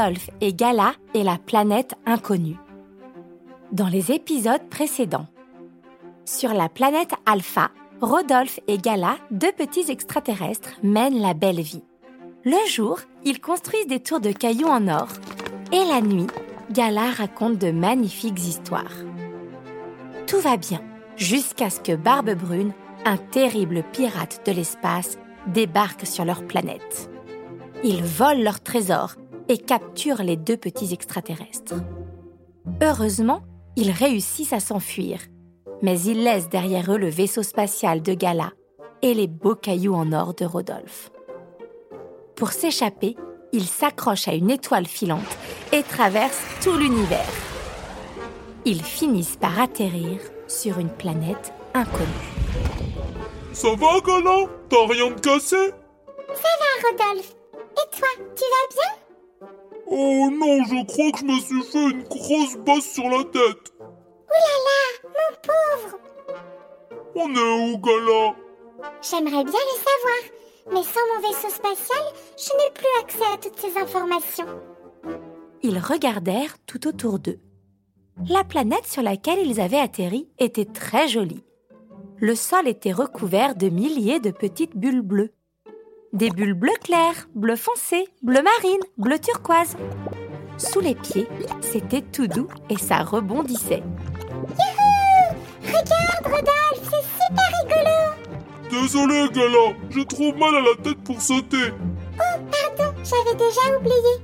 Rodolphe et Gala et la planète inconnue. Dans les épisodes précédents. Sur la planète Alpha, Rodolphe et Gala, deux petits extraterrestres, mènent la belle vie. Le jour, ils construisent des tours de cailloux en or. Et la nuit, Gala raconte de magnifiques histoires. Tout va bien, jusqu'à ce que Barbe Brune, un terrible pirate de l'espace, débarque sur leur planète. Ils volent leurs trésors et capturent les deux petits extraterrestres. Heureusement, ils réussissent à s'enfuir, mais ils laissent derrière eux le vaisseau spatial de Gala et les beaux cailloux en or de Rodolphe. Pour s'échapper, ils s'accrochent à une étoile filante et traversent tout l'univers. Ils finissent par atterrir sur une planète inconnue. Ça va, Gala? T'as rien de cassé? Ça va, Rodolphe. Et toi, tu vas bien? Oh non, je crois que je me suis fait une grosse bosse sur la tête. Ouh là là, mon pauvre. On est où, Gala? J'aimerais bien le savoir, mais sans mon vaisseau spatial, je n'ai plus accès à toutes ces informations. Ils regardèrent tout autour d'eux. La planète sur laquelle ils avaient atterri était très jolie. Le sol était recouvert de milliers de petites bulles bleues. Des bulles bleu clair, bleu foncé, bleu marine, bleu turquoise. Sous les pieds, c'était tout doux et ça rebondissait. Regarde, Rodolphe, c'est super rigolo. Désolé, Gala, j'ai trop mal à la tête pour sauter. Oh, pardon, j'avais déjà oublié.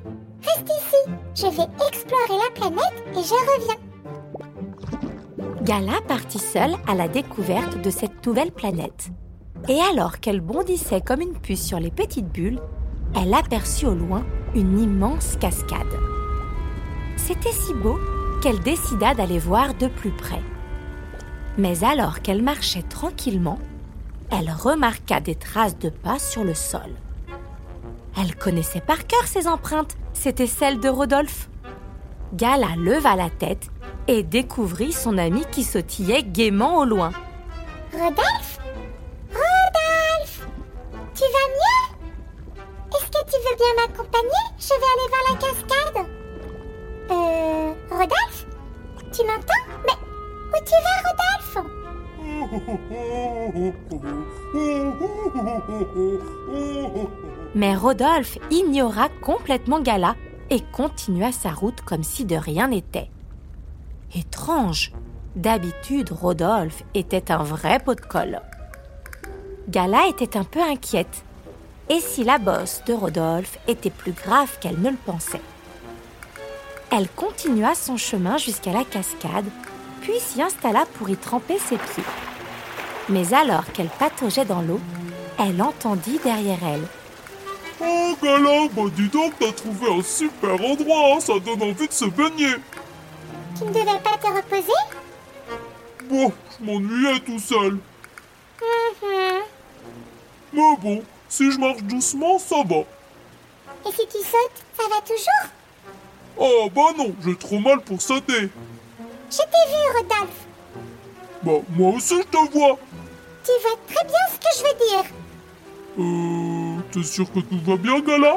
Reste ici, je vais explorer la planète et je reviens. Gala partit seule à la découverte de cette nouvelle planète. Et alors qu'elle bondissait comme une puce sur les petites bulles, elle aperçut au loin une immense cascade. C'était si beau qu'elle décida d'aller voir de plus près. Mais alors qu'elle marchait tranquillement, elle remarqua des traces de pas sur le sol. Elle connaissait par cœur ces empreintes, c'étaient celles de Rodolphe. Gala leva la tête et découvrit son ami qui sautillait gaiement au loin. Rodolphe? Bien m'accompagner Je vais aller voir la cascade. Euh... Rodolphe Tu m'entends? Mais où tu vas, Rodolphe? Mais Rodolphe ignora complètement Gala et continua sa route comme si de rien n'était. Étrange. D'habitude, Rodolphe était un vrai pot de colle. Gala était un peu inquiète. Et si la bosse de Rodolphe était plus grave qu'elle ne le pensait Elle continua son chemin jusqu'à la cascade, puis s'y installa pour y tremper ses pieds. Mais alors qu'elle pataugeait dans l'eau, elle entendit derrière elle Oh, Gala, bah dis donc, t'as trouvé un super endroit, hein, ça donne envie de se baigner. Tu ne devais pas te reposer? Bon, je m'ennuyais tout seul. Mhm. Mais bon, si je marche doucement, ça va. Et si tu sautes, ça va toujours? Oh, bah non, j'ai trop mal pour sauter. Je t'ai vu, Rodolphe. Bah, moi aussi je te vois. Tu vois très bien ce que je veux dire. Euh, t'es sûr que tout va bien, Gala?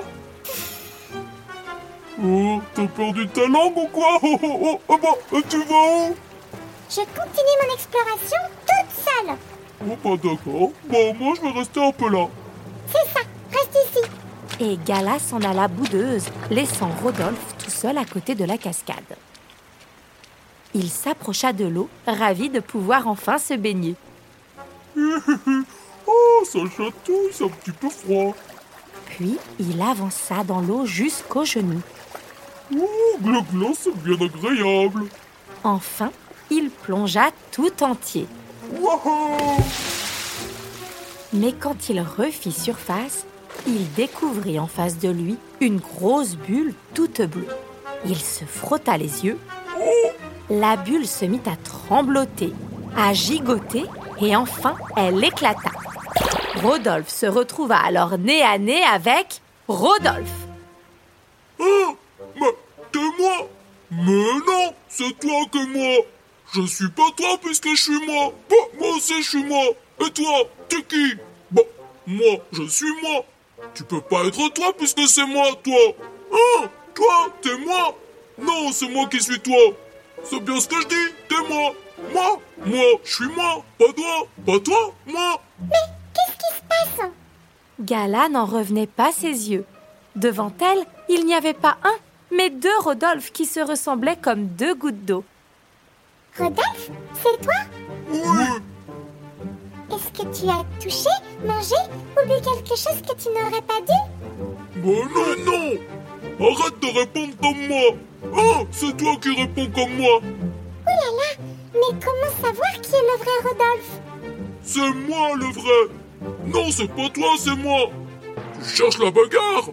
Oh, t'as perdu ta langue ou quoi? Oh, oh, oh, ah bah, et tu vas où? Je continue mon exploration toute seule. Oh, bah d'accord. Bon, moi, je vais rester un peu là. C'est ça, reste ici. Et Gala s'en alla boudeuse, laissant Rodolphe tout seul à côté de la cascade. Il s'approcha de l'eau, ravi de pouvoir enfin se baigner. Oh, ça chatouille, c'est un petit peu froid. Puis il avança dans l'eau jusqu'aux genoux. Oh, gla c'est bien agréable. Enfin, il plongea tout entier. Wouhou Mais quand il refit surface, il découvrit en face de lui une grosse bulle toute bleue. Il se frotta les yeux. La bulle se mit à trembloter, à gigoter et enfin elle éclata. Rodolphe se retrouva alors nez à nez avec Rodolphe. Oh, mais t'es moi? Mais non, c'est toi que moi Je suis pas toi puisque je suis moi Bah, moi aussi je suis moi Et toi, t'es qui. Bah, moi, je suis moi. Tu peux pas être toi puisque c'est moi, toi. Hein? Toi, t'es moi? Non, c'est moi qui suis toi. C'est bien ce que je dis, t'es moi. Moi, moi, je suis moi. Pas toi, pas toi, moi. Qu'est-ce qui se passe? Gala n'en revenait pas ses yeux. Devant elle, il n'y avait pas un, mais deux Rodolphe qui se ressemblaient comme deux gouttes d'eau. Rodolphe, c'est toi? Oui Est-ce que tu as touché, mangé ou bu quelque chose que tu n'aurais pas dû Bah non, non. Arrête de répondre comme moi. Oh, c'est toi qui réponds comme moi. Là là, mais comment savoir qui est le vrai Rodolphe C'est moi le vrai. Non, c'est pas toi, c'est moi. Tu cherches la bagarre.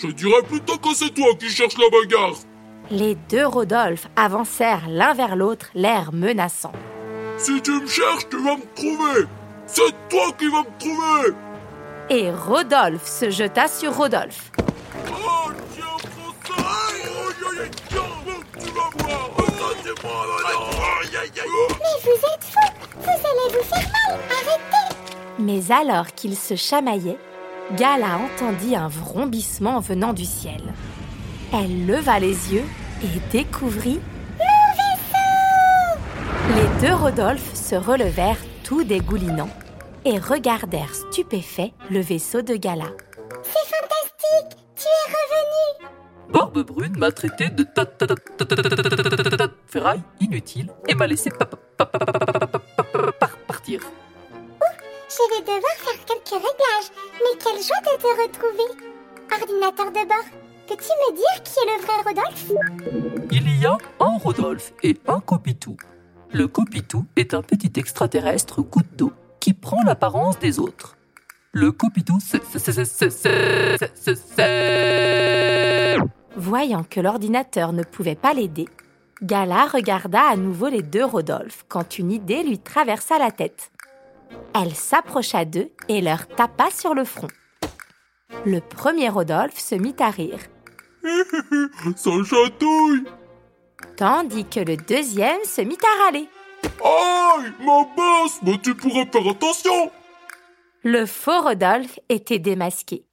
Je dirais plutôt que c'est toi qui cherches la bagarre. Les deux Rodolphe avancèrent l'un vers l'autre, l'air menaçant. Si tu me cherches, tu vas me trouver C'est toi qui vas me trouver. Et Rodolphe se jeta sur Rodolphe. Oh, tiens, prends ça tiens, tu vas voir. Mais vous êtes fous. Vous allez vous faire mal. Arrêtez. Mais alors qu'ils se chamaillaient, Gala entendit un vrombissement venant du ciel. Elle leva les yeux et découvrit Les deux Rodolphe se relevèrent tout dégoulinant et regardèrent stupéfaits le vaisseau de Gala. C'est fantastique Tu es revenu Barbe Brune m'a traité de ferraille inutile et m'a laissé partir. Je vais devoir faire quelques réglages, mais quelle joie de te retrouver Ordinateur de bord, peux-tu me dire qui est le vrai Rodolphe Il y a un Rodolphe et un Copitou. Le Copitou est un petit extraterrestre goutte d'eau qui prend l'apparence des autres. Le Copitou, Voyant que l'ordinateur ne pouvait pas l'aider, Gala regarda à nouveau les deux Rodolphe quand une idée lui traversa la tête. Elle s'approcha d'eux et leur tapa sur le front. Le premier Rodolphe se mit à rire, Ça chatouille tandis que le deuxième se mit à râler. Aïe, ma basse Mais tu pourrais faire attention Le faux Rodolphe était démasqué.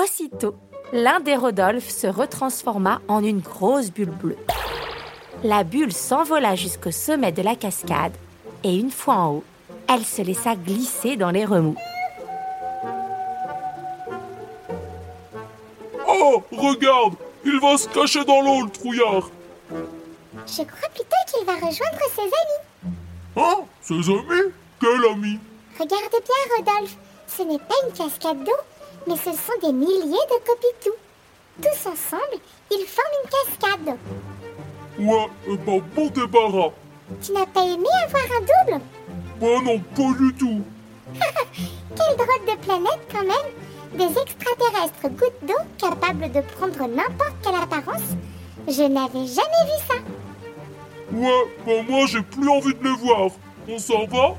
Aussitôt, l'un des Rodolphe se retransforma en une grosse bulle bleue. La bulle s'envola jusqu'au sommet de la cascade et une fois en haut, elle se laissa glisser dans les remous. Oh, regarde Il va se cacher dans l'eau, le trouillard Je crois plutôt qu'il va rejoindre ses amis. Hein Ses amis? Quel ami? Regarde bien, Rodolphe. Ce n'est pas une cascade d'eau, mais ce sont des milliers de copitous. Tous ensemble, ils forment une cascade. Ouais, eh ben bon débarras Tu n'as pas aimé avoir un double? Bah non, pas du tout Quelle drôle de planète quand même Des extraterrestres gouttes d'eau capables de prendre n'importe quelle apparence Je n'avais jamais vu ça. Ouais, bah moi j'ai plus envie de les voir On s'en va?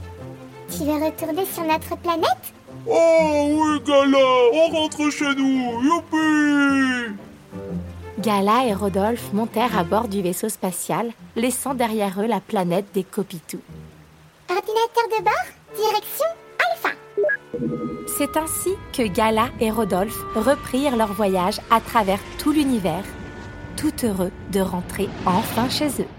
Tu veux retourner sur notre planète? Oh oui, Gala On rentre chez nous Youpi Gala et Rodolphe montèrent à bord du vaisseau spatial, laissant derrière eux la planète des Copitous. Ordinateur de bord, direction Alpha. C'est ainsi que Gala et Rodolphe reprirent leur voyage à travers tout l'univers, tout heureux de rentrer enfin chez eux.